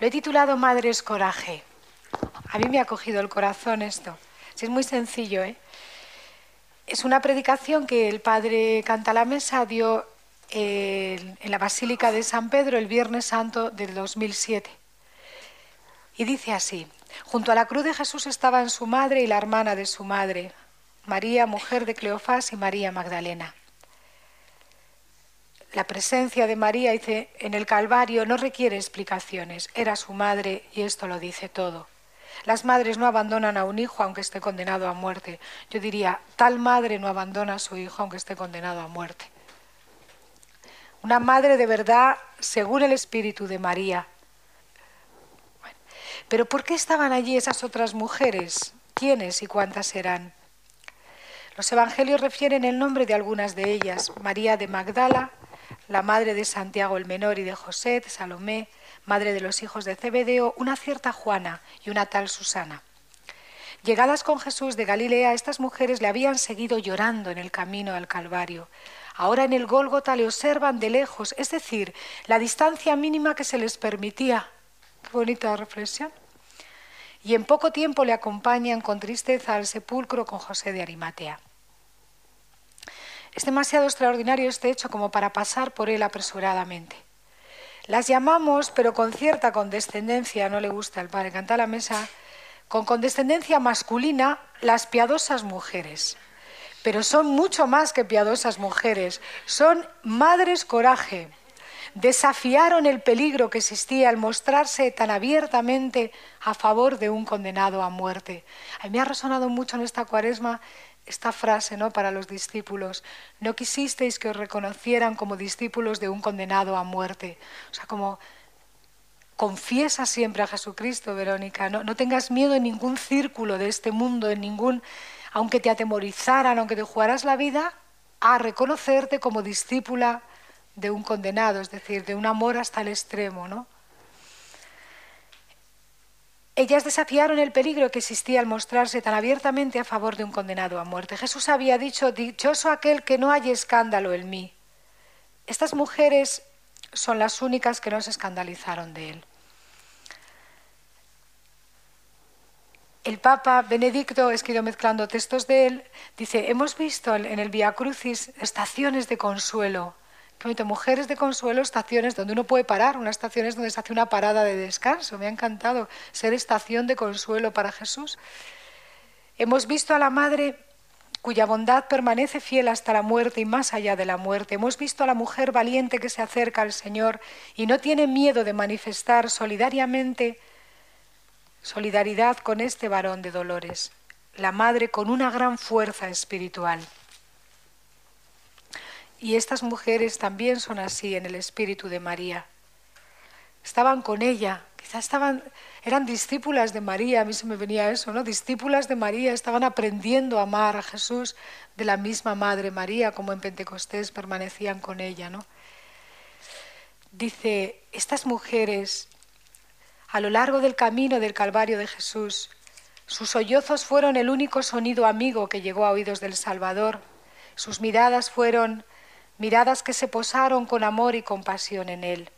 Lo he titulado Madres Coraje. A mí me ha cogido el corazón esto. es muy sencillo, ¿eh? Es una predicación que el padre Cantalamesa dio en la Basílica de San Pedro el Viernes Santo del 2007. Y dice así, junto a la cruz de Jesús estaban su madre y la hermana de su madre, María, mujer de Cleofás y María Magdalena. La presencia de María dice, en el Calvario no requiere explicaciones, era su madre y esto lo dice todo. Las madres no abandonan a un hijo aunque esté condenado a muerte. Yo diría, tal madre no abandona a su hijo aunque esté condenado a muerte. Una madre de verdad según el espíritu de María. Pero ¿por qué estaban allí esas otras mujeres? ¿Quiénes y cuántas eran? Los evangelios refieren el nombre de algunas de ellas, María de Magdala, la madre de Santiago el Menor y de José, de Salomé, madre de los hijos de Zebedeo, una cierta Juana y una tal Susana. Llegadas con Jesús de Galilea, estas mujeres le habían seguido llorando en el camino al Calvario. Ahora en el Gólgota le observan de lejos, es decir, la distancia mínima que se les permitía. Qué bonita reflexión. Y en poco tiempo le acompañan con tristeza al sepulcro con José de Arimatea. Es demasiado extraordinario este hecho como para pasar por él apresuradamente. Las llamamos, pero con cierta condescendencia, no le gusta el padre canta la mesa, con condescendencia masculina, las piadosas mujeres. Pero son mucho más que piadosas mujeres, son madres coraje. Desafiaron el peligro que existía al mostrarse tan abiertamente a favor de un condenado a muerte. A mí me ha resonado mucho en esta cuaresma esta frase ¿no? para los discípulos. No quisisteis que os reconocieran como discípulos de un condenado a muerte. O sea, como confiesa siempre a Jesucristo, Verónica. No, no tengas miedo en ningún círculo de este mundo, en ningún, aunque te atemorizaran, aunque te jugaras la vida, a reconocerte como discípula de un condenado, es decir, de un amor hasta el extremo, ¿no? Ellas desafiaron el peligro que existía al mostrarse tan abiertamente a favor de un condenado a muerte. Jesús había dicho, dichoso aquel que no haya escándalo en mí. Estas mujeres son las únicas que no se escandalizaron de él. El Papa Benedicto, es que ido mezclando textos de él, dice, hemos visto en el Via Crucis estaciones de consuelo mujeres de consuelo, estaciones donde uno puede parar, unas estaciones donde se hace una parada de descanso. Me ha encantado ser estación de consuelo para Jesús. Hemos visto a la Madre cuya bondad permanece fiel hasta la muerte y más allá de la muerte. Hemos visto a la mujer valiente que se acerca al Señor y no tiene miedo de manifestar solidariamente solidaridad con este varón de dolores, la Madre con una gran fuerza espiritual. Y estas mujeres también son así en el espíritu de María. Estaban con ella, quizás estaban, eran discípulas de María, a mí se me venía eso, ¿no? Discípulas de María, estaban aprendiendo a amar a Jesús de la misma Madre María, como en Pentecostés permanecían con ella, ¿no? Dice, estas mujeres, a lo largo del camino del Calvario de Jesús, sus sollozos fueron el único sonido amigo que llegó a oídos del Salvador. Sus miradas fueron miradas que se posaron con amor y compasión en él.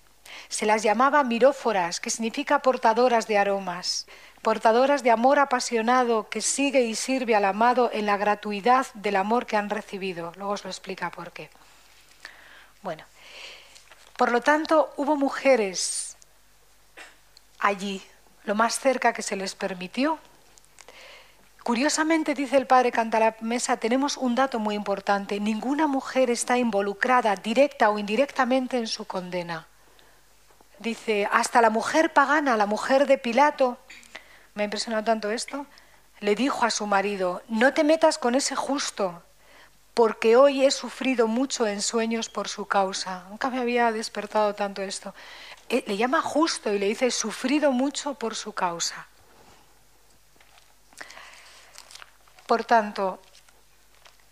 Se las llamaba miróforas, que significa portadoras de aromas, portadoras de amor apasionado que sigue y sirve al amado en la gratuidad del amor que han recibido. Luego os lo explica por qué. Bueno, por lo tanto, hubo mujeres allí, lo más cerca que se les permitió, Curiosamente, dice el padre Cantalamesa, tenemos un dato muy importante. Ninguna mujer está involucrada directa o indirectamente en su condena. Dice, hasta la mujer pagana, la mujer de Pilato, me ha impresionado tanto esto, le dijo a su marido, no te metas con ese justo, porque hoy he sufrido mucho en sueños por su causa. Nunca me había despertado tanto esto. Eh, le llama justo y le dice, sufrido mucho por su causa. Por tanto,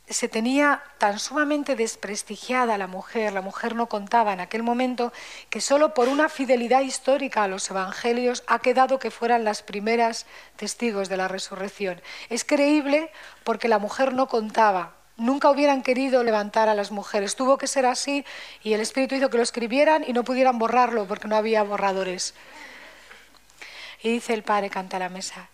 se tenía tan sumamente desprestigiada la mujer, la mujer no contaba en aquel momento, que solo por una fidelidad histórica a los evangelios ha quedado que fueran las primeras testigos de la resurrección. Es creíble porque la mujer no contaba, nunca hubieran querido levantar a las mujeres, tuvo que ser así y el Espíritu hizo que lo escribieran y no pudieran borrarlo porque no había borradores. Y dice el padre, canta la mesa.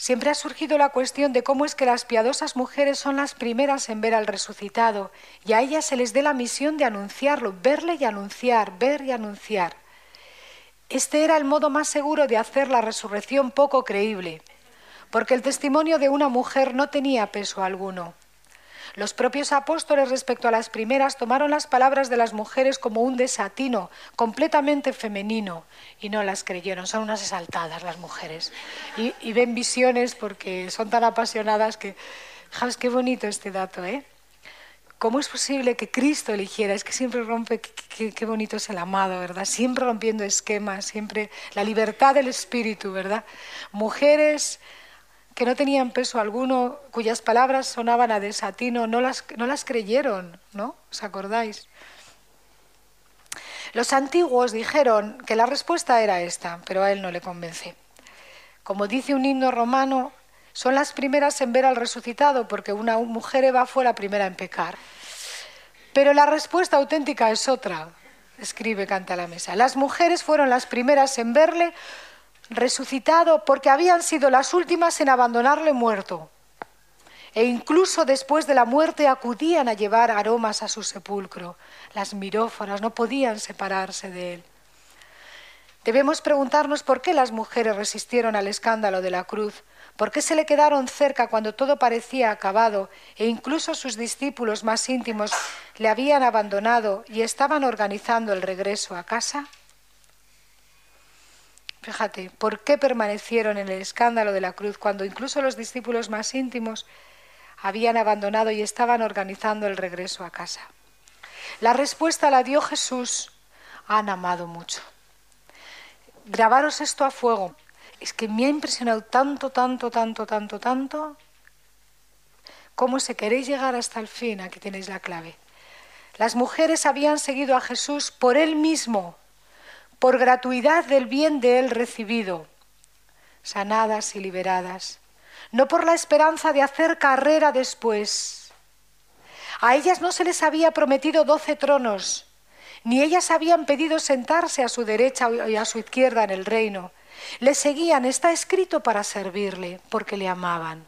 Siempre ha surgido la cuestión de cómo es que las piadosas mujeres son las primeras en ver al resucitado y a ellas se les dé la misión de anunciarlo, verle y anunciar, ver y anunciar. Este era el modo más seguro de hacer la resurrección poco creíble, porque el testimonio de una mujer no tenía peso alguno. Los propios apóstoles respecto a las primeras tomaron las palabras de las mujeres como un desatino completamente femenino y no las creyeron. Son unas exaltadas las mujeres y, ven visiones porque son tan apasionadas que, ¿sabes qué bonito este dato, eh? ¿Cómo es posible que Cristo eligiera? Es que siempre rompe, qué, bonito es el amado, ¿verdad? Siempre rompiendo esquemas, siempre la libertad del espíritu, ¿verdad? Mujeres que no tenían peso alguno, cuyas palabras sonaban a desatino, no las, no las creyeron, ¿no? ¿Os acordáis? Los antiguos dijeron que la respuesta era esta, pero a él no le convence. Como dice un himno romano, son las primeras en ver al resucitado, porque una mujer Eva fue la primera en pecar. Pero la respuesta auténtica es otra, escribe Canta la Mesa. Las mujeres fueron las primeras en verle resucitado porque habían sido las últimas en abandonarle muerto. E incluso después de la muerte acudían a llevar aromas a su sepulcro. Las miróforas no podían separarse de él. Debemos preguntarnos por qué las mujeres resistieron al escándalo de la cruz, por qué se le quedaron cerca cuando todo parecía acabado e incluso sus discípulos más íntimos le habían abandonado y estaban organizando el regreso a casa. Fíjate, ¿por qué permanecieron en el escándalo de la cruz cuando incluso los discípulos más íntimos habían abandonado y estaban organizando el regreso a casa? La respuesta la dio Jesús. Han amado mucho. Grabaros esto a fuego. Es que me ha impresionado tanto, tanto, tanto, tanto, tanto. Cómo si queréis llegar hasta el fin, aquí tenéis la clave. Las mujeres habían seguido a Jesús por él mismo, por gratuidad del bien de él recibido, sanadas y liberadas, no por la esperanza de hacer carrera después. A ellas no se les había prometido doce tronos, ni ellas habían pedido sentarse a su derecha y a su izquierda en el reino. Le seguían, está escrito, para servirle, porque le amaban.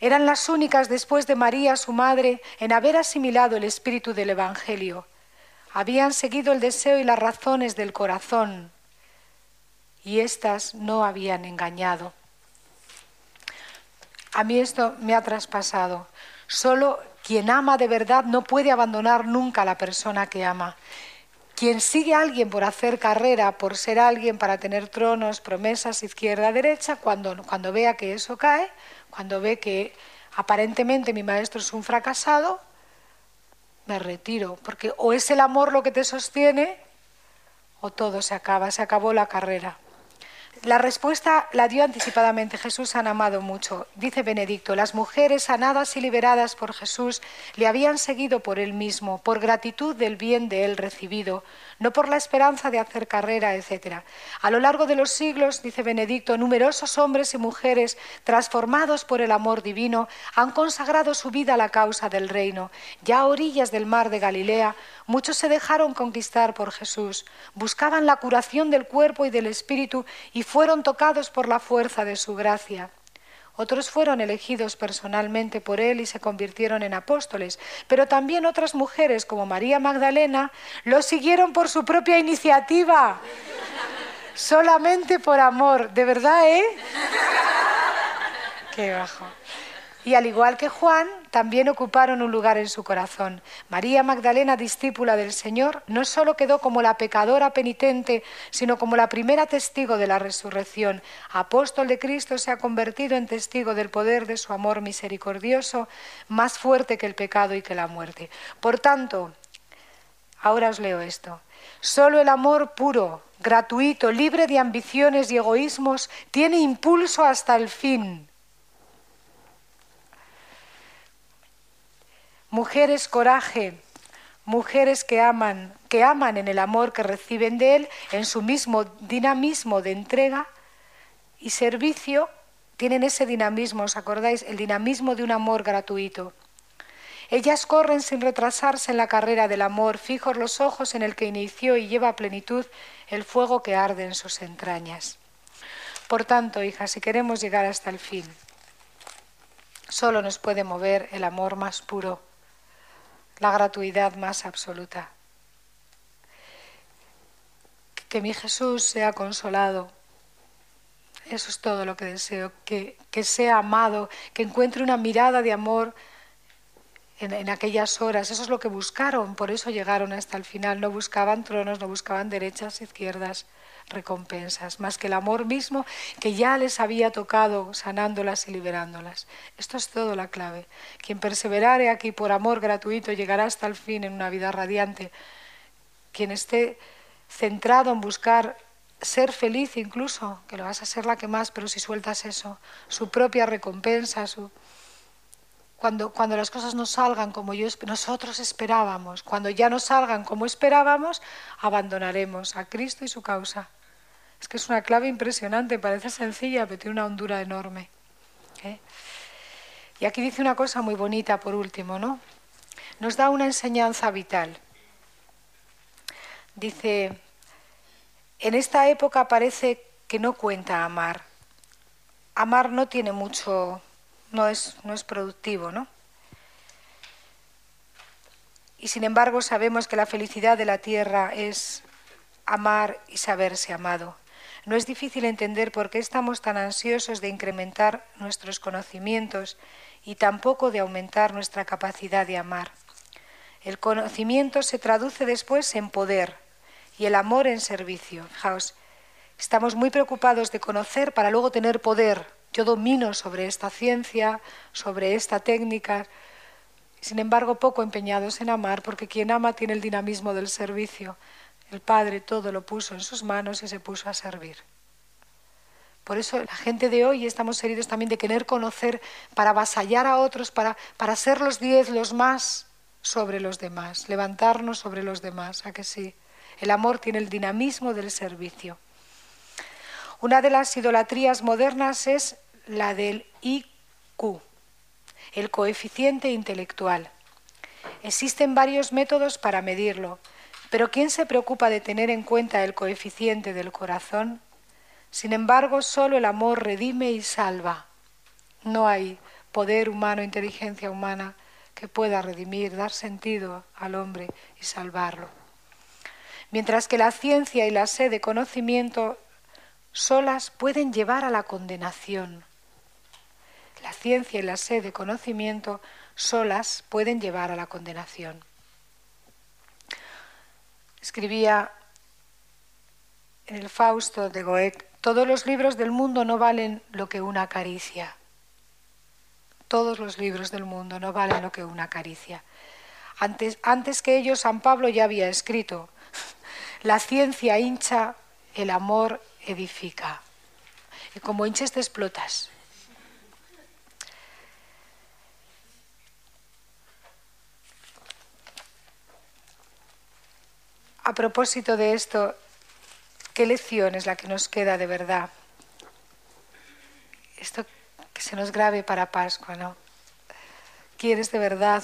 Eran las únicas después de María, su madre, en haber asimilado el espíritu del Evangelio habían seguido el deseo y las razones del corazón y éstas no habían engañado. A mí esto me ha traspasado. Solo quien ama de verdad no puede abandonar nunca a la persona que ama. Quien sigue a alguien por hacer carrera, por ser alguien, para tener tronos, promesas, izquierda, derecha, cuando, cuando vea que eso cae, cuando ve que aparentemente mi maestro es un fracasado, me retiro, porque o es el amor lo que te sostiene o todo se acaba, se acabó la carrera. La respuesta la dio anticipadamente. Jesús han amado mucho. Dice Benedicto, las mujeres sanadas y liberadas por Jesús le habían seguido por él mismo, por gratitud del bien de él recibido, no por la esperanza de hacer carrera, etc. A lo largo de los siglos, dice Benedicto, numerosos hombres y mujeres, transformados por el amor divino, han consagrado su vida a la causa del reino. Ya a orillas del mar de Galilea, muchos se dejaron conquistar por Jesús, buscaban la curación del cuerpo y del espíritu y fueron tocados por la fuerza de su gracia. Otros fueron elegidos personalmente por él y se convirtieron en apóstoles, pero también otras mujeres como María Magdalena lo siguieron por su propia iniciativa, solamente por amor. ¿De verdad, eh? Qué bajo y al igual que Juan, también ocuparon un lugar en su corazón. María Magdalena, discípula del Señor, no solo quedó como la pecadora penitente, sino como la primera testigo de la resurrección. Apóstol de Cristo se ha convertido en testigo del poder de su amor misericordioso, más fuerte que el pecado y que la muerte. Por tanto, ahora os leo esto. Solo el amor puro, gratuito, libre de ambiciones y egoísmos, tiene impulso hasta el fin Mujeres coraje, mujeres que aman, que aman en el amor que reciben de Él, en su mismo dinamismo de entrega y servicio, tienen ese dinamismo, ¿os acordáis? El dinamismo de un amor gratuito. Ellas corren sin retrasarse en la carrera del amor, fijos los ojos en el que inició y lleva a plenitud el fuego que arde en sus entrañas. Por tanto, hija, si queremos llegar hasta el fin, solo nos puede mover el amor más puro, la gratuidad más absoluta. Que mi Jesús sea consolado. Eso es todo lo que deseo, que, que sea amado, que encuentre una mirada de amor en, aquellas horas. Eso es lo que buscaron, por eso llegaron hasta el final. No buscaban tronos, no buscaban derechas, izquierdas, recompensas, más que el amor mismo que ya les había tocado sanándolas y liberándolas. Esto es todo la clave. Quien perseverare aquí por amor gratuito llegará hasta el fin en una vida radiante. Quien esté centrado en buscar ser feliz incluso, que lo vas a ser la que más, pero si sueltas eso, su propia recompensa, su cuando, cuando las cosas no salgan como yo, nosotros esperábamos, cuando ya no salgan como esperábamos, abandonaremos a Cristo y su causa. Es que es una clave impresionante, parece sencilla, pero tiene una hondura enorme. ¿eh? Y aquí dice una cosa muy bonita por último, ¿no? Nos da una enseñanza vital. Dice, en esta época parece que no cuenta amar. Amar no tiene mucho no es, no es productivo, ¿no? Y sin embargo sabemos que la felicidad de la tierra es amar y saberse amado. No es difícil entender por qué estamos tan ansiosos de incrementar nuestros conocimientos y tampoco de aumentar nuestra capacidad de amar. El conocimiento se traduce después en poder y el amor en servicio. Fijaos, estamos muy preocupados de conocer para luego tener poder, yo domino sobre esta ciencia, sobre esta técnica, sin embargo poco empeñados en amar, porque quien ama tiene el dinamismo del servicio. El Padre todo lo puso en sus manos y se puso a servir. Por eso la gente de hoy estamos heridos también de querer conocer para avasallar a otros, para, para ser los diez, los más sobre los demás, levantarnos sobre los demás, a que sí. El amor tiene el dinamismo del servicio. Una de las idolatrías modernas es la del IQ, el coeficiente intelectual. Existen varios métodos para medirlo, pero ¿quién se preocupa de tener en cuenta el coeficiente del corazón? Sin embargo, solo el amor redime y salva. No hay poder humano, inteligencia humana que pueda redimir, dar sentido al hombre y salvarlo. Mientras que la ciencia y la sed de conocimiento solas pueden llevar a la condenación. Ciencia y la sed de conocimiento solas pueden llevar a la condenación. Escribía en el Fausto de Goethe, todos los libros del mundo no valen lo que una caricia. Todos los libros del mundo no valen lo que una caricia. Antes, antes que ellos, San Pablo ya había escrito, la ciencia hincha, el amor edifica. Y como hinches te explotas. A propósito de esto, ¿qué lección es la que nos queda de verdad? Esto que se nos grave para Pascua, ¿no? ¿Quieres de verdad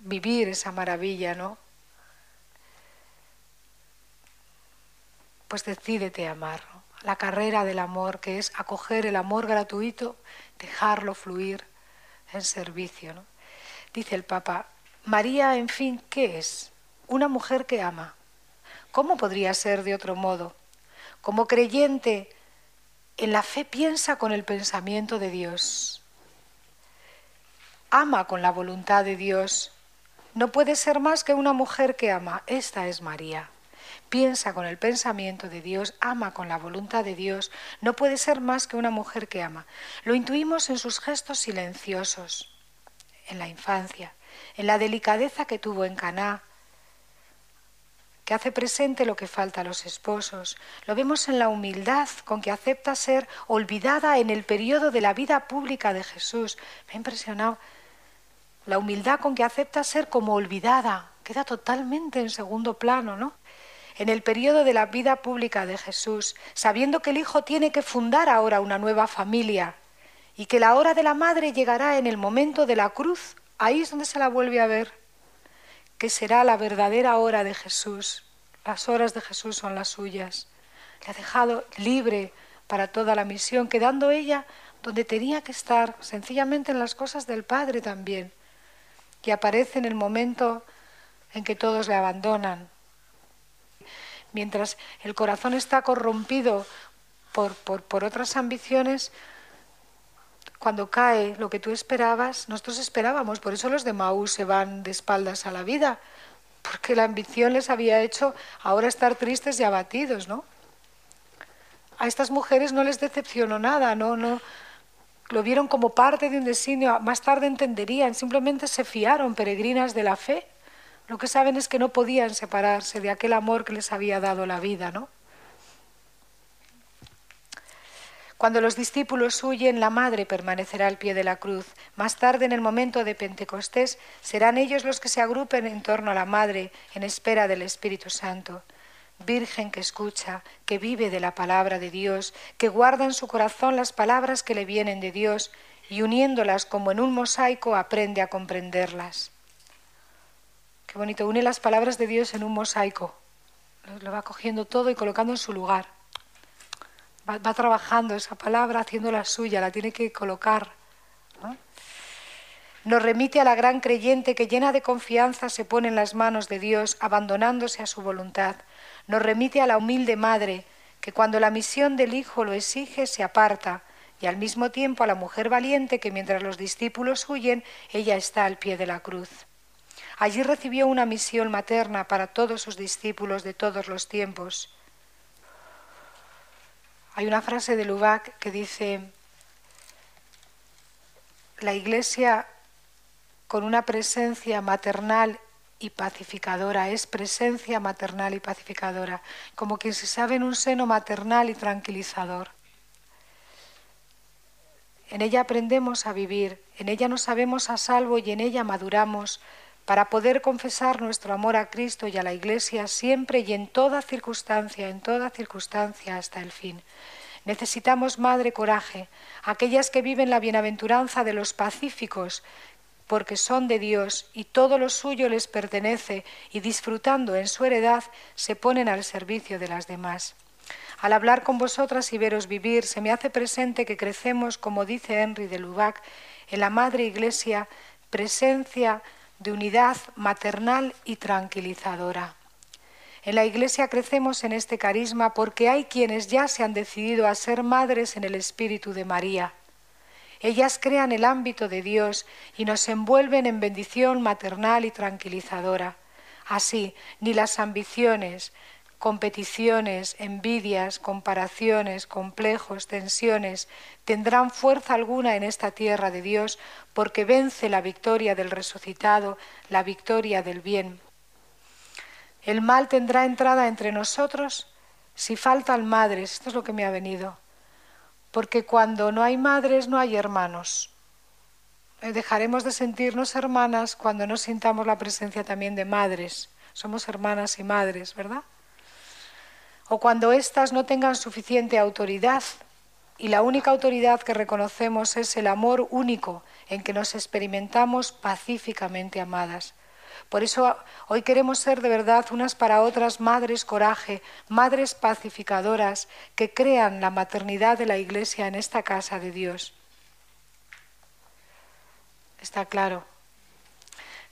vivir esa maravilla, ¿no? Pues decídete a amar. La carrera del amor, que es acoger el amor gratuito, dejarlo fluir en servicio, ¿no? Dice el Papa, María, en fin, ¿qué es? Una mujer que ama. ¿Cómo podría ser de otro modo? Como creyente, en la fe piensa con el pensamiento de Dios. Ama con la voluntad de Dios. No puede ser más que una mujer que ama. Esta es María. Piensa con el pensamiento de Dios, ama con la voluntad de Dios. No puede ser más que una mujer que ama. Lo intuimos en sus gestos silenciosos, en la infancia, en la delicadeza que tuvo en Caná, que hace presente lo que falta a los esposos. Lo vemos en la humildad con que acepta ser olvidada en el periodo de la vida pública de Jesús. Me ha impresionado la humildad con que acepta ser como olvidada. Queda totalmente en segundo plano, ¿no? En el periodo de la vida pública de Jesús, sabiendo que el Hijo tiene que fundar ahora una nueva familia y que la hora de la madre llegará en el momento de la cruz ahí es donde se la vuelve a ver, que será la verdadera hora de Jesús. Las horas de Jesús son las suyas. Le ha dejado libre para toda la misión, quedando ella donde tenía que estar, sencillamente en las cosas del Padre también, que aparece en el momento en que todos le abandonan. Mientras el corazón está corrompido por, por, otras ambiciones, cuando cae lo que tú esperabas, nosotros esperábamos, por eso los de Maú se van de espaldas a la vida, porque la ambición les había hecho ahora estar tristes y abatidos, ¿no? A estas mujeres no les decepcionó nada, no, no, lo vieron como parte de un designio, más tarde entenderían, simplemente se fiaron, peregrinas de la fe. Lo que saben es que no podían separarse de aquel amor que les había dado la vida, ¿no? Cuando los discípulos huyen, la madre permanecerá al pie de la cruz. Más tarde, en el momento de Pentecostés, serán ellos los que se agrupen en torno a la madre en espera del Espíritu Santo. Virgen que escucha, que vive de la palabra de Dios, que guarda en su corazón las palabras que le vienen de Dios y uniéndolas como en un mosaico aprende a comprenderlas. Qué bonito, une las palabras de Dios en un mosaico. Lo va cogiendo todo y colocando en su lugar. Va, trabajando esa palabra, haciéndola suya, la tiene que colocar. Nos remite a la gran creyente que llena de confianza se pone en las manos de Dios, abandonándose a su voluntad nos remite a la humilde madre, que cuando la misión del Hijo lo exige se aparta, y al mismo tiempo a la mujer valiente que mientras los discípulos huyen, ella está al pie de la cruz. Allí recibió una misión materna para todos sus discípulos de todos los tiempos. Hay una frase de Lubac que dice, la Iglesia con una presencia maternal y pacificadora, es presencia maternal y pacificadora, como quien se sabe en un seno maternal y tranquilizador. En ella aprendemos a vivir, en ella nos sabemos a salvo y en ella maduramos para poder confesar nuestro amor a Cristo y a la Iglesia siempre y en toda circunstancia, en toda circunstancia hasta el fin. Necesitamos, Madre, coraje, aquellas que viven la bienaventuranza de los pacíficos, porque son de Dios y todo lo suyo les pertenece y disfrutando en su heredad se ponen al servicio de las demás. Al hablar con vosotras y veros vivir, se me hace presente que crecemos, como dice Henry de Lubac, en la Madre Iglesia, presencia de unidad maternal y tranquilizadora. En la Iglesia crecemos en este carisma porque hay quienes ya se han decidido a ser madres en el Espíritu de María ellas crean el ámbito de Dios y nos envuelven en bendición maternal y tranquilizadora. Así, ni las ambiciones, competiciones, envidias, comparaciones, complejos, tensiones, tendrán fuerza alguna en esta tierra de Dios, porque vence la victoria del resucitado, la victoria del bien. El mal tendrá entrada entre nosotros si faltan madres, esto es lo que me ha venido, porque cuando no hay madres no hay hermanos. Eh, dejaremos de sentirnos hermanas cuando no sintamos la presencia también de madres. Somos hermanas y madres, ¿verdad? O cuando éstas no tengan suficiente autoridad y la única autoridad que reconocemos es el amor único en que nos experimentamos pacíficamente amadas. Por eso hoy queremos ser de verdad unas para otras madres coraje, madres pacificadoras que crean la maternidad de la Iglesia en esta casa de Dios. Está claro.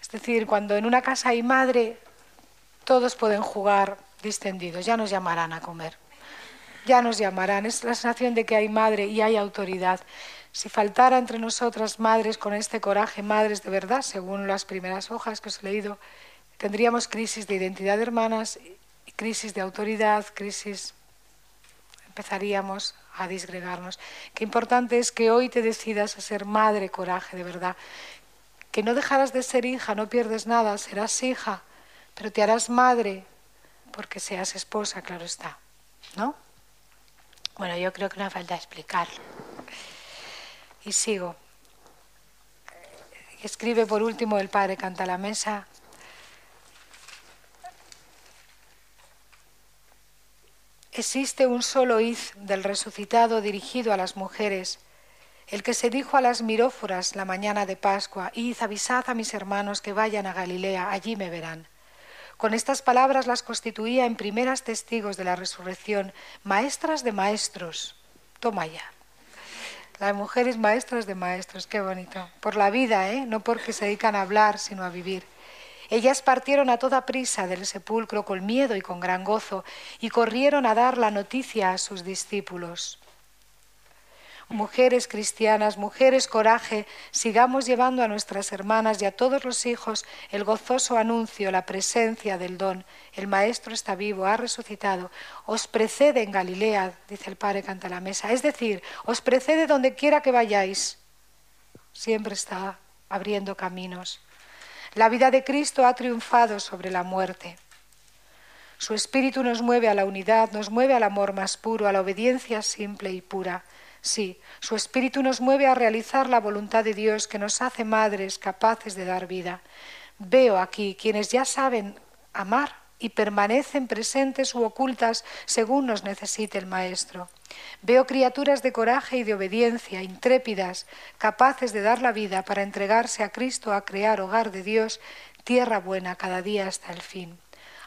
Es decir, cuando en una casa hay madre, todos pueden jugar distendidos, ya nos llamarán a comer, ya nos llamarán. Es la sensación de que hay madre y hay autoridad. Si faltara entre nosotras madres con este coraje, madres de verdad, según las primeras hojas que os he leído, tendríamos crisis de identidad de hermanas, crisis de autoridad, crisis... empezaríamos a disgregarnos. Qué importante es que hoy te decidas a ser madre coraje de verdad. Que no dejarás de ser hija, no pierdes nada, serás hija, pero te harás madre porque seas esposa, claro está. ¿No? Bueno, yo creo que no falta explicarlo. Y sigo. Escribe por último el padre Canta la Mesa. Existe un solo iz del resucitado dirigido a las mujeres, el que se dijo a las miróforas la mañana de Pascua, id, avisad a mis hermanos que vayan a Galilea, allí me verán. Con estas palabras las constituía en primeras testigos de la resurrección, maestras de maestros. Toma ya. Las mujeres maestras de maestros, qué bonito. Por la vida, ¿eh? No porque se dedican a hablar, sino a vivir. Ellas partieron a toda prisa del sepulcro con miedo y con gran gozo y corrieron a dar la noticia a sus discípulos. Mujeres cristianas, mujeres coraje, sigamos llevando a nuestras hermanas y a todos los hijos el gozoso anuncio, la presencia del don. El Maestro está vivo, ha resucitado. Os precede en Galilea, dice el Padre canta la mesa. Es decir, os precede donde quiera que vayáis. Siempre está abriendo caminos. La vida de Cristo ha triunfado sobre la muerte. Su espíritu nos mueve a la unidad, nos mueve al amor más puro, a la obediencia simple y pura. Sí, su espíritu nos mueve a realizar la voluntad de Dios que nos hace madres capaces de dar vida. Veo aquí quienes ya saben amar y permanecen presentes u ocultas según nos necesite el Maestro. Veo criaturas de coraje y de obediencia, intrépidas, capaces de dar la vida para entregarse a Cristo a crear hogar de Dios, tierra buena cada día hasta el fin.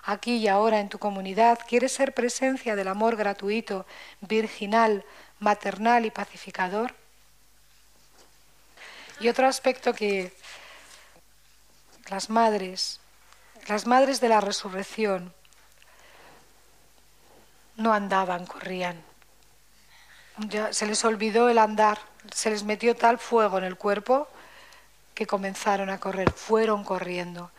Aquí y ahora en tu comunidad quieres ser presencia del amor gratuito, virginal, maternal y pacificador. Y otro aspecto que las madres, las madres de la resurrección, no andaban, corrían. Ya se les olvidó el andar, se les metió tal fuego en el cuerpo que comenzaron a correr, fueron corriendo.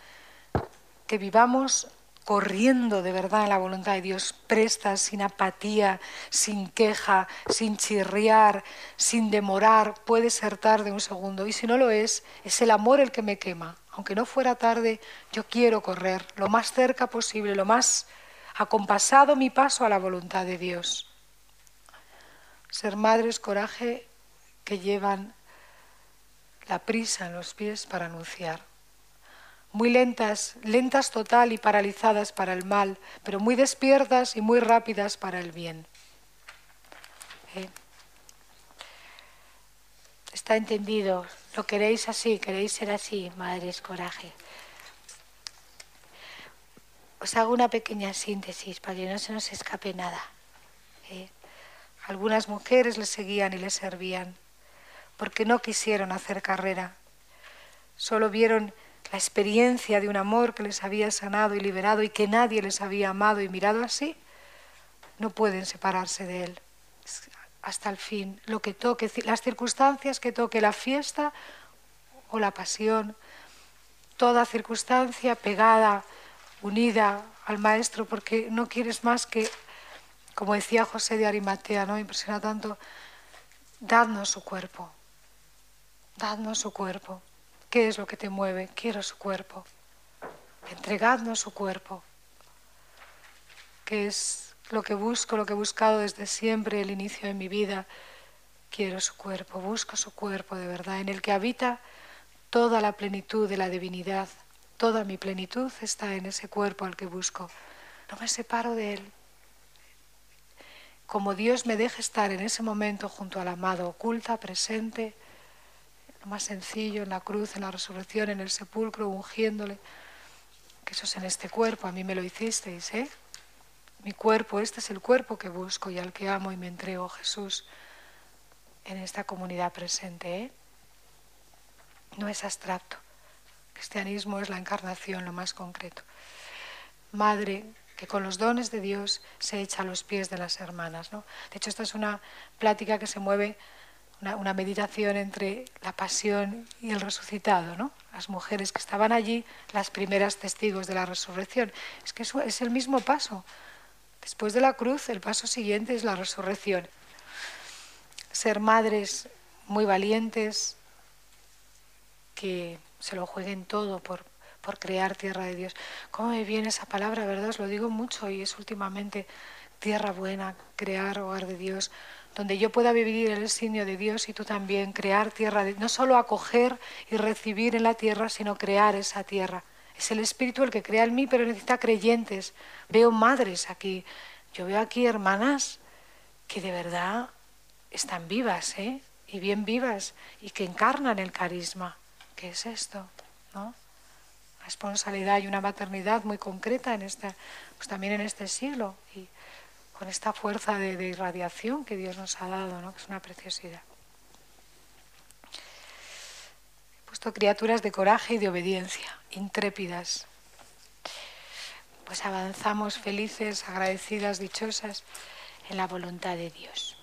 Que vivamos corriendo de verdad en la voluntad de Dios, prestas, sin apatía, sin queja, sin chirriar, sin demorar, puede ser tarde un segundo. Y si no lo es, es el amor el que me quema. Aunque no fuera tarde, yo quiero correr lo más cerca posible, lo más acompasado mi paso a la voluntad de Dios. Ser madres, coraje que llevan la prisa en los pies para anunciar muy lentas, lentas total y paralizadas para el mal, pero muy despiertas y muy rápidas para el bien. ¿Eh? Está entendido, lo queréis así, queréis ser así, madres, coraje. Os hago una pequeña síntesis para que no se nos escape nada. ¿Eh? Algunas mujeres le seguían y le servían porque no quisieron hacer carrera, solo vieron la experiencia de un amor que les había sanado y liberado y que nadie les había amado y mirado así, no pueden separarse de él hasta el fin, lo que toque, las circunstancias que toque la fiesta o la pasión, toda circunstancia pegada, unida al maestro, porque no quieres más que, como decía José de Arimatea, ¿no? Impresiona tanto, dadnos su cuerpo, dadnos su cuerpo. ¿Qué es lo que te mueve? Quiero su cuerpo. Entregadnos su cuerpo. ¿Qué es lo que busco, lo que he buscado desde siempre, el inicio de mi vida? Quiero su cuerpo, busco su cuerpo de verdad, en el que habita toda la plenitud de la divinidad. Toda mi plenitud está en ese cuerpo al que busco. No me separo de él. Como Dios me deja estar en ese momento junto al amado, oculta, presente, lo más sencillo, en la cruz, en la resurrección, en el sepulcro, ungiéndole, que eso es en este cuerpo, a mí me lo hicisteis, ¿eh? Mi cuerpo, este es el cuerpo que busco y al que amo y me entrego, Jesús, en esta comunidad presente, ¿eh? No es abstracto. Cristianismo es la encarnación, lo más concreto. Madre que con los dones de Dios se echa a los pies de las hermanas. ¿no? De hecho, esta es una plática que se mueve una, meditación entre la pasión y el resucitado, ¿no? Las mujeres que estaban allí, las primeras testigos de la resurrección. Es que es el mismo paso. Después de la cruz, el paso siguiente es la resurrección. Ser madres muy valientes, que se lo jueguen todo por, por crear tierra de Dios. ¿Cómo me viene esa palabra, verdad? Os lo digo mucho y es últimamente tierra buena, crear hogar de Dios donde yo pueda vivir el signo de Dios y tú también, crear tierra, de, no solo acoger y recibir en la tierra, sino crear esa tierra. Es el Espíritu el que crea en mí, pero necesita creyentes. Veo madres aquí, yo veo aquí hermanas que de verdad están vivas, ¿eh? y bien vivas y que encarnan el carisma. ¿Qué es esto? ¿No? responsabilidad y una maternidad muy concreta en esta, pues también en este siglo y con esta fuerza de, irradiación que Dios nos ha dado, ¿no? que es una preciosidad. He puesto criaturas de coraje y de obediencia, intrépidas. Pues avanzamos felices, agradecidas, dichosas en la voluntad de Dios.